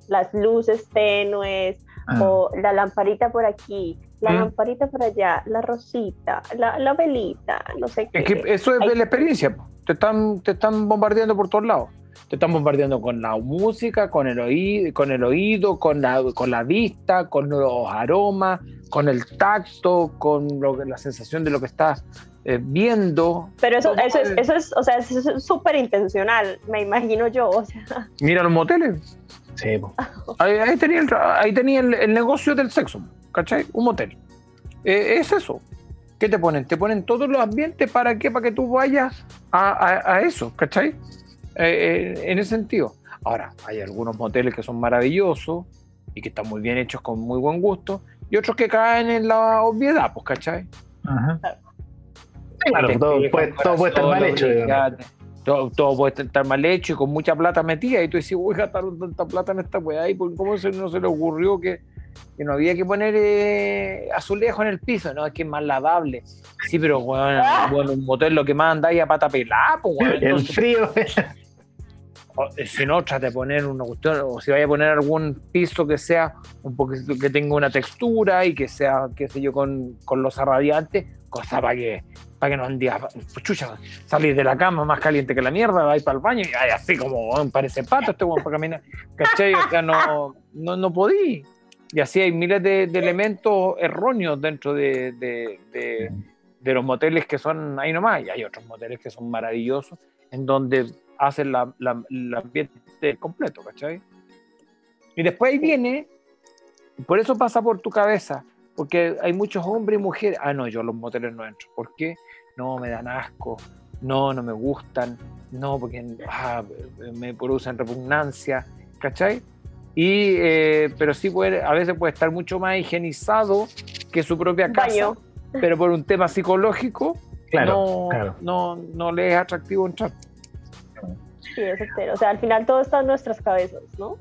las luces tenues ah. o la lamparita por aquí, la ¿Mm? lamparita por allá, la rosita, la, velita, no sé qué. Es que eso es de la experiencia, te están, te están bombardeando por todos lados. Te están bombardeando con la música, con el oído, con, el oído, con, la, con la vista, con los aromas, con el tacto, con la sensación de lo que estás eh, viendo. Pero eso, eso, es, eso es, o sea, es súper intencional, me imagino yo. O sea. Mira los moteles. Sí, ahí, tenía, el, ahí tenía el, negocio del sexo, ¿cachai? Un motel. Eh, es eso. ¿Qué te ponen? Te ponen todos los ambientes para qué? Para que tú vayas a, eso, ¿cachai? Eh, eh, en ese sentido. Ahora, hay algunos moteles que son maravillosos y que están muy bien hechos con muy buen gusto, y otros que caen en la obviedad, pues, ¿cachai? Ajá. Claro, todo, puede, estar mal hecho todo, puede estar mal hecho y con mucha plata metida. Y tú dices, uy, gastaron tanta plata en esta weá. ¿Y cómo se, no se le ocurrió que, que no había que poner eh, azulejo en el piso? No, es que es más lavable. Sí, pero bueno, un motel lo que más anda ahí a pata pelada, pues, El frío. Eh, si no, trate de poner una cuestión, o si vaya a poner algún piso que sea un poquito, que tenga una textura y que sea, qué sé yo, con, con los radiantes, cosa para que para que no andía, chucha, salir de la cama más caliente que la mierda, vais para el baño y así como parece pato este weón para caminar, ¿cachai? O sea, no, no, no podí. Y así hay miles de, elementos erróneos dentro de, de, de, los moteles que son ahí nomás, y hay otros moteles que son maravillosos, en donde hacen la, la, el ambiente completo, ¿cachai? Y después ahí viene, por eso pasa por tu cabeza, porque hay muchos hombres y mujeres. Ah, no, yo a los moteles no entro. ¿Por qué? No, me dan asco. No, no me gustan. No, porque ah, me producen repugnancia. ¿Cachai? Y, eh, pero sí puede, a veces puede estar mucho más higienizado que su propia casa. Pero por un tema psicológico, claro, no, no, le es atractivo entrar. Sí, eso O sea, al final todo está en nuestras cabezas, ¿no?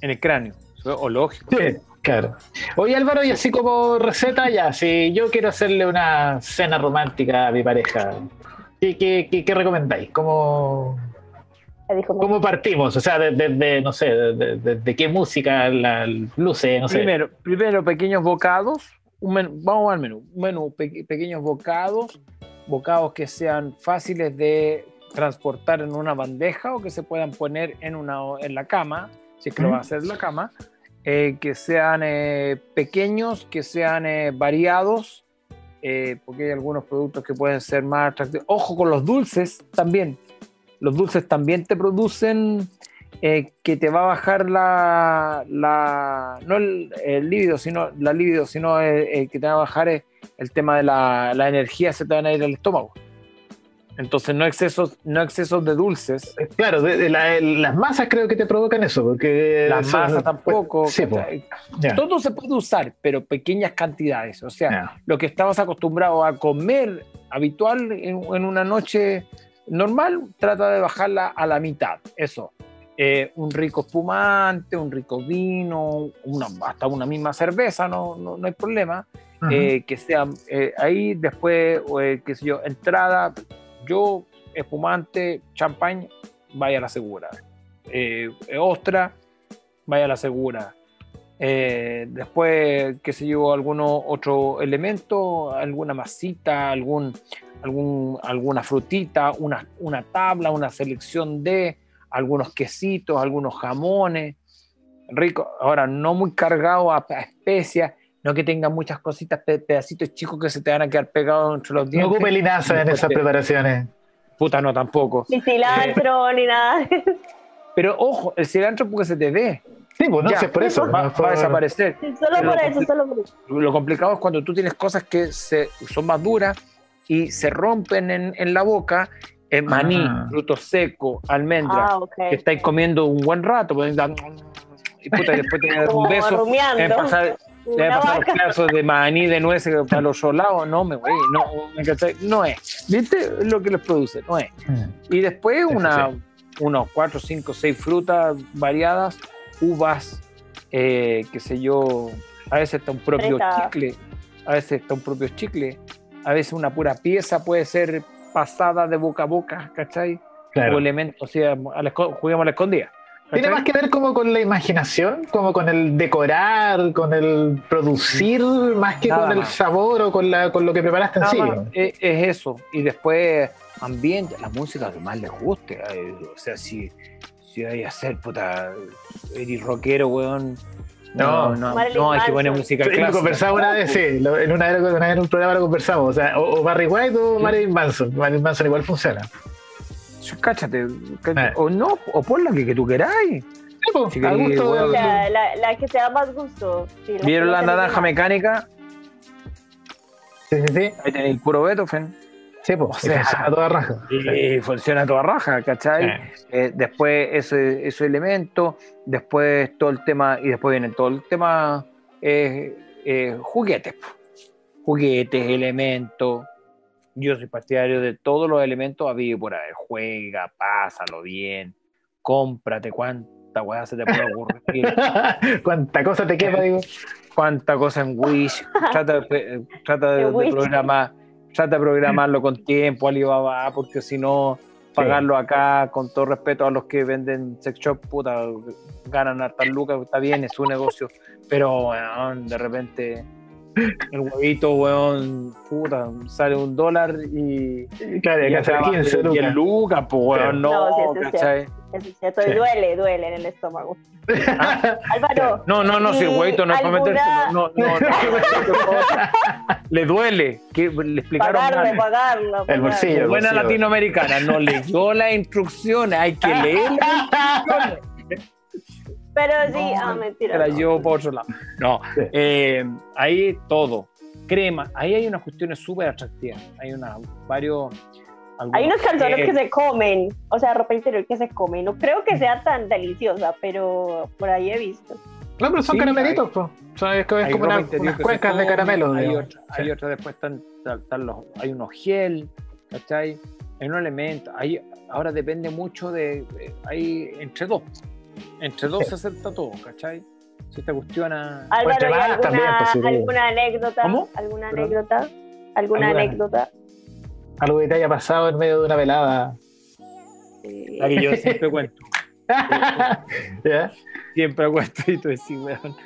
En el cráneo, o lógico. Sí. Claro. Oye Álvaro, y así como receta, ya, si yo quiero hacerle una cena romántica a mi pareja, ¿qué, qué, recomendáis? ¿Cómo, ¿Cómo partimos? O sea, desde, no sé, de, qué música la luce, no sé. Primero, primero pequeños bocados, vamos al menú, un menú, pequeños bocados, bocados que sean fáciles de transportar en una bandeja o que se puedan poner en, una, en la cama, si es que lo va a hacer en la cama eh, que sean eh, pequeños, que sean variados, porque hay algunos productos que pueden ser más atractivos. Ojo con los dulces también. Los dulces también te producen que te va a bajar la, no el, líbido, sino la libido, sino que te va a bajar el, tema de la, la energía, se te van a ir al estómago. Entonces no excesos, no excesos de dulces. Eh, claro, las masas creo que te provocan eso, porque las masas tampoco. Todo se puede usar, pero pequeñas cantidades. O sea, lo que estabas acostumbrado a comer habitual en, una noche normal, trata de bajarla a la mitad. Eso. Eh, un rico espumante, un rico vino, hasta una misma cerveza, no, no, hay problema. Eh, que sea ahí después, qué sé yo, entrada, yo, espumante, champagne, vaya a la segura. Eh, ostra, vaya a la segura. Eh, después, qué sé yo, alguno otro elemento, alguna masita, algún, algún, alguna frutita, una, una tabla, una selección de algunos quesitos, algunos jamones. Rico, ahora no muy cargado a, especias, no que tenga muchas cositas, pedacitos chicos que se te van a quedar pegados entre los dientes. No ocupe linaza en esas preparaciones. Puta, no, tampoco. Ni cilantro, ni nada. Pero ojo, el cilantro porque se te ve. Sí, pues no sé, por eso. Va, a desaparecer. solo por eso, solo por eso. Lo complicado es cuando tú tienes cosas que se, son más duras y se rompen en, en la boca. El maní, ah. fruto seco, almendra, ah, que estáis comiendo un buen rato, pues, y, puta, y después te das un beso, pasar, le pasar los pedazos de maní de nueces para los solados, no, me voy, no, no es. ¿Viste lo que les produce? No es. Mm. Y después una, unos cuatro, cinco, seis frutas variadas, uvas, eh, qué sé yo, a veces está un propio chicle, a veces está un propio chicle, a veces una pura pieza puede ser pasada de boca a boca, ¿cachai? O elementos, o sea, a la, juguemos a la escondida. Tiene más que ver como con la imaginación, como con el decorar, con el producir, más que con el sabor o con, la, con lo que preparaste en sí. Es, es, eso. Y después, ambiente, la música que más les guste. O sea, si, si hay a hacer, puta, eres rockero, weón. No, no, no, hay que poner música clásica. Lo conversamos una vez, sí. En una vez, en un programa lo conversamos. O sea, o, Barry White o Marilyn Manson. Marilyn Manson igual funciona cáchate, eh. o no, o por la que, que tú queráis. la, que te da más gusto. ¿Vieron la naranja mecánica? Sí, sí, sí. Ahí tenéis el puro Beethoven. Sí, pues, funciona a toda raja. Y funciona a toda raja, ¿cachai? Eh, después ese, ese elemento, después todo el tema, y después viene todo el tema eh, juguetes. Juguetes, elementos, yo soy partidario de todos los elementos habido por ahí. Juega, pásalo bien, cómprate cuánta weá se te puede ocurrir. cuánta cosa te quema, digo. Cuánta cosa en Wish. Trata, de, trata de, programar, trata de programarlo con tiempo, Alibaba, porque si no, pagarlo acá, con todo respeto a los que venden sex shop, puta, ganan hartas lucas, está bien, es su negocio, pero de repente el huevito, weón, puta, sale un dólar y. Claro, que hacer 15 lucas. Y el lucas, pues, weón, no, no ¿cachai? Cierto, duele, duele en el estómago. Álvaro. No, no, no, si el huevito no es para meterse. No, no, no. le duele. Que le explicaron pagarlo, pagarlo, El bolsillo. Buena latinoamericana, no leyó las instrucciones, hay que leer las pero sí, ah, mentira. La llevo por otro lado. No, eh, ahí todo. Crema, ahí hay unas cuestiones súper atractivas. Hay una, varios. Hay unos calzones que se comen, o sea, ropa interior que se come. No creo que sea tan deliciosa, pero por ahí he visto. No, pero son caramelitos, pues. es, como una, unas cuencas de caramelo. Hay otra, hay otra después están, están los, hay unos gel, ¿cachai? Hay un elemento. Hay, ahora depende mucho de. Hay entre dos. Entre dos se acepta todo, ¿cachai? Si te cuestiona. Álvaro, alguna, también, pues, ¿alguna anécdota? ¿Cómo? ¿Alguna anécdota? ¿Alguna, anécdota? Algo que te haya pasado en medio de una velada. La que yo siempre cuento. Siempre cuento y tú decís, weón.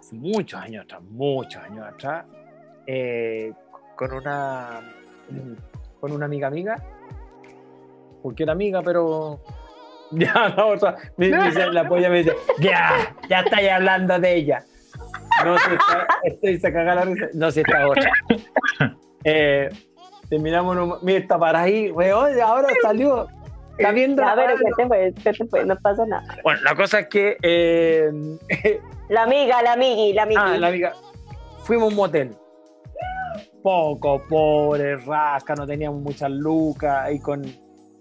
Hace muchos años atrás, muchos años atrás, eh, con una con una amiga amiga, porque era amiga, pero Ya, dice, la polla me dice, ya, ya estáis hablando de ella. No se está, estoy se caga la risa. No se está otra. Eh, terminamos, un, mira, está para ahí, weón, ahora salió. Está viendo. A ver, ¿qué te fue? ¿Qué te fue? No pasa nada. Bueno, la cosa es que. Eh, la amiga, la amigui, la amigui. Ah, la amiga. Fuimos a un motel. Poco, pobre, rasca, no teníamos muchas lucas y con,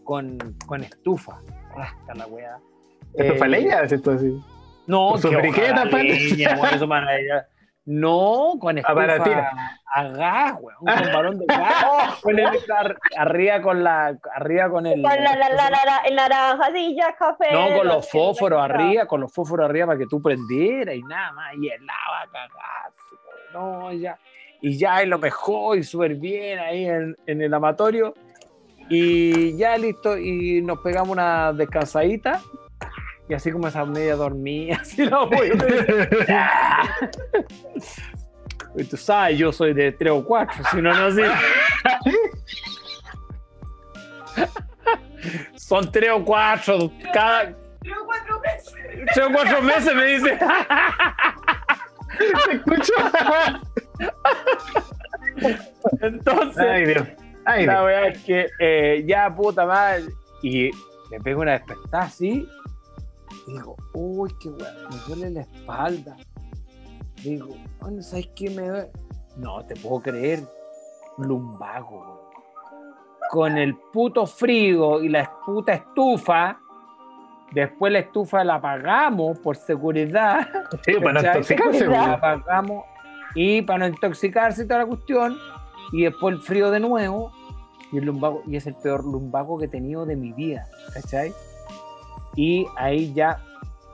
con, con estufa. Rasca la weá. ¿Estufa eh, leña? ¿Esto así? No, que briqueta, leña, eso para ella. No, con estufa a gas, weón, con balón de gas. con el, arriba con la, arriba con el. Con la, la, la, la, el naranja, sí, ya café. No, con los fósforos arriba, con los fósforos arriba para que tú prendieras y nada más, y el lava cagazo. No, ya. Y ya es lo mejor y súper bien ahí en, en el amatorio. Y ya listo, y nos pegamos una descansadita y así como esa media dormida, así la voy. y tú sabes, yo soy de 3 o 4, si no, no sé. Son 3 o 4 cada. 3 o 4 meses. 3 o 4 meses me dice. ¿Te escucho? Entonces, Ay, Dios. Ay, la verdad es que eh, ya puta madre. Y me pego una despertada así digo, uy, qué weón, me duele la espalda. Digo, bueno, ¿sabes qué me duele? No, te puedo creer, lumbago. Con el puto frío y la puta estufa, después la estufa la apagamos por seguridad. Sí, para no intoxicarse. La apagamos y para no intoxicarse toda la cuestión. Y después el frío de nuevo. Y el lumbago, y es el peor lumbago que he tenido de mi vida, ¿cachai? Y ahí ya,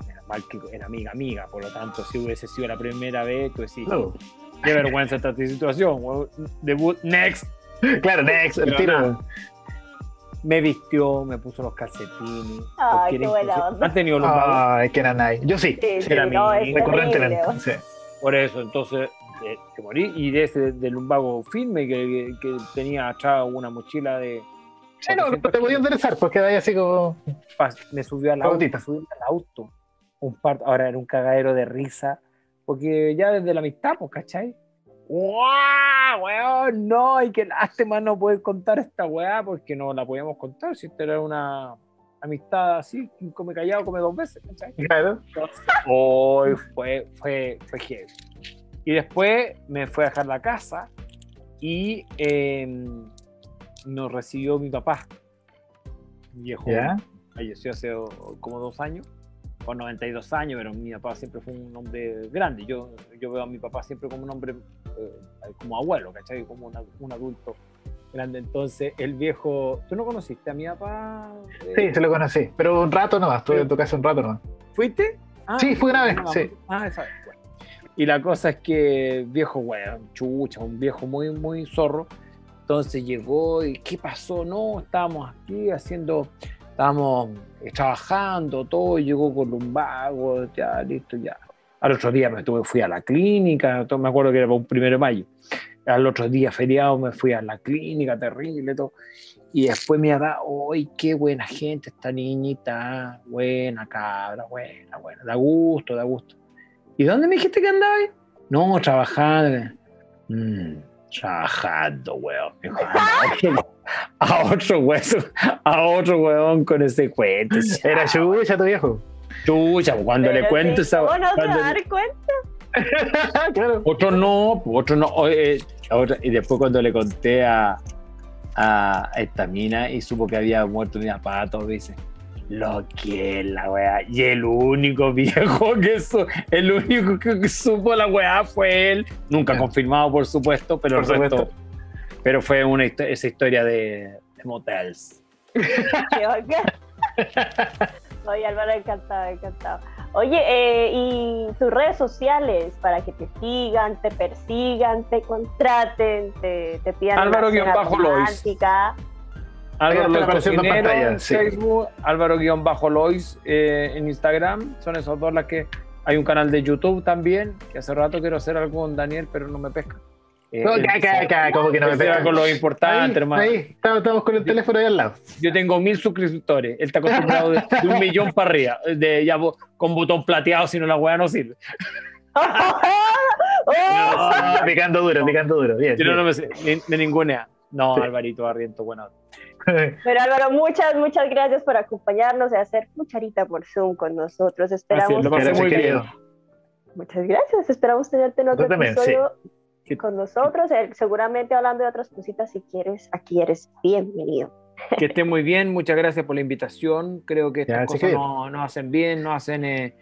era mal que era amiga, amiga, por lo tanto, si hubiese sido la primera vez, pues sí, qué vergüenza esta situación. Debut, next. Claro, next, el tiro. Me vistió, me puso los calcetines. Ay, qué buena onda. ¿Han tenido los Ay, que eran ahí. Yo sí. Sí, sí, era no, mi, recurrentemente. Sí. Por eso, entonces, eh, que morí. Y de ese del lumbago firme que, que, tenía atrás una mochila de Sí, no, te podía interesar, porque ahí así como. Me subió al auto, me subió al auto. Un par, ahora era un cagadero de risa, porque ya desde la amistad, pues, ¿cachai? ¡Wow! Weón, no, y qué lástima no poder contar esta weá, porque no la podíamos contar, si esta era una amistad así, come callado, come dos veces, ¿cachai? Claro. Hoy fue, fue, fue heavy. Y después me fue a dejar la casa y. Eh, nos recibió mi papá. Viejo. Falleció hace como dos años, con 92 años, pero mi papá siempre fue un hombre grande. Yo, yo veo a mi papá siempre como un hombre, eh, como abuelo, ¿cachai? Como un adulto grande. Entonces, el viejo. ¿Tú no conociste a mi papá? Sí, se lo conocí, pero un rato nomás. Estuve en tu casa un rato nomás. ¿Fuiste? Ah, sí, fue una vez. sí. Ah, esa vez. Y la cosa es que viejo, weón, chucha, un viejo muy, muy zorro entonces llegó y ¿qué pasó? No, estábamos aquí haciendo, estábamos eh, trabajando, todo, llegó con lumbago, ya, listo, ya. Al otro día me tuve, fui a la clínica, me acuerdo que era para un primero de mayo. Al otro día feriado me fui a la clínica, terrible, todo. Y después me da, ¡ay, qué buena gente esta niñita! Buena cabra, buena, buena, da gusto, da gusto. ¿Y dónde me dijiste que andabas? No, trabajando. Mm trabajando, weón. A otro hueso, a otro weón con ese cuento. Era chucha tu viejo. Chucha, cuando le cuento esa. ¿Cómo no te dar cuenta? claro. Otro no, otro no. y después cuando le conté a, a esta mina y supo que había muerto mi papá, dice, lo que es la weá. Y el único viejo que su, el único que supo la weá fue él. Nunca confirmado, por supuesto, pero pero fue una esa historia de, de motels. Oye, Álvaro, encantado, encantado. Oye, eh, y tus redes sociales para que te sigan, te persigan, te contraten, te, te pidan. Álvaro-Lois. Álvaro Lois en Facebook, Álvaro-Lois eh, en Instagram. Son esos dos las que. Hay un canal de YouTube también, que hace rato quiero hacer algo con Daniel, pero no me pesca. Eh, no, acá, acá, como que no me pega con lo importante, hermano. Ahí, estamos, con el teléfono ahí al lado. Yo tengo mil suscriptores. Él está acostumbrado de, un millón para arriba. De, ya, con botón plateado, si no la weá no sirve. no, picando duro, picando duro. Bien, Yo no, me sé, de ninguna. No, Alvarito Arriento, bueno. Pero Álvaro, muchas, muchas gracias por acompañarnos y hacer cucharita por Zoom con nosotros. Esperamos. muy bien. Muchas gracias. Esperamos tenerte en otro episodio con nosotros. Eh, seguramente hablando de otras cositas, si quieres, aquí eres bienvenido. Que esté muy bien. Muchas gracias por la invitación. Creo que estas cosas nos no hacen bien, nos hacen eh,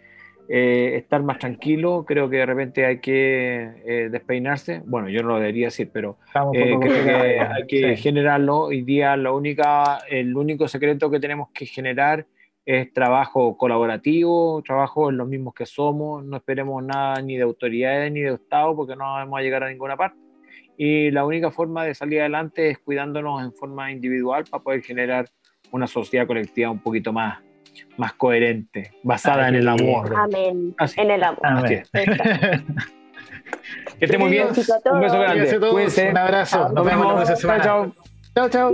eh, estar más tranquilo. Creo que de repente hay que despeinarse. Bueno, yo no lo debería decir, pero creo que hay que generarlo. Hoy día la única, el único secreto que tenemos que generar es trabajo colaborativo, trabajo en los mismos que somos, no esperemos nada ni de autoridades ni de Estado porque no vamos a llegar a ninguna parte. Y la única forma de salir adelante es cuidándonos en forma individual para poder generar una sociedad colectiva un poquito más, más coherente, basada en el amor. Amén. En el amor. Amén. que estén muy bien. Un beso grande. Un abrazo. Nos, vemos. Chao, chao. Chao, chao.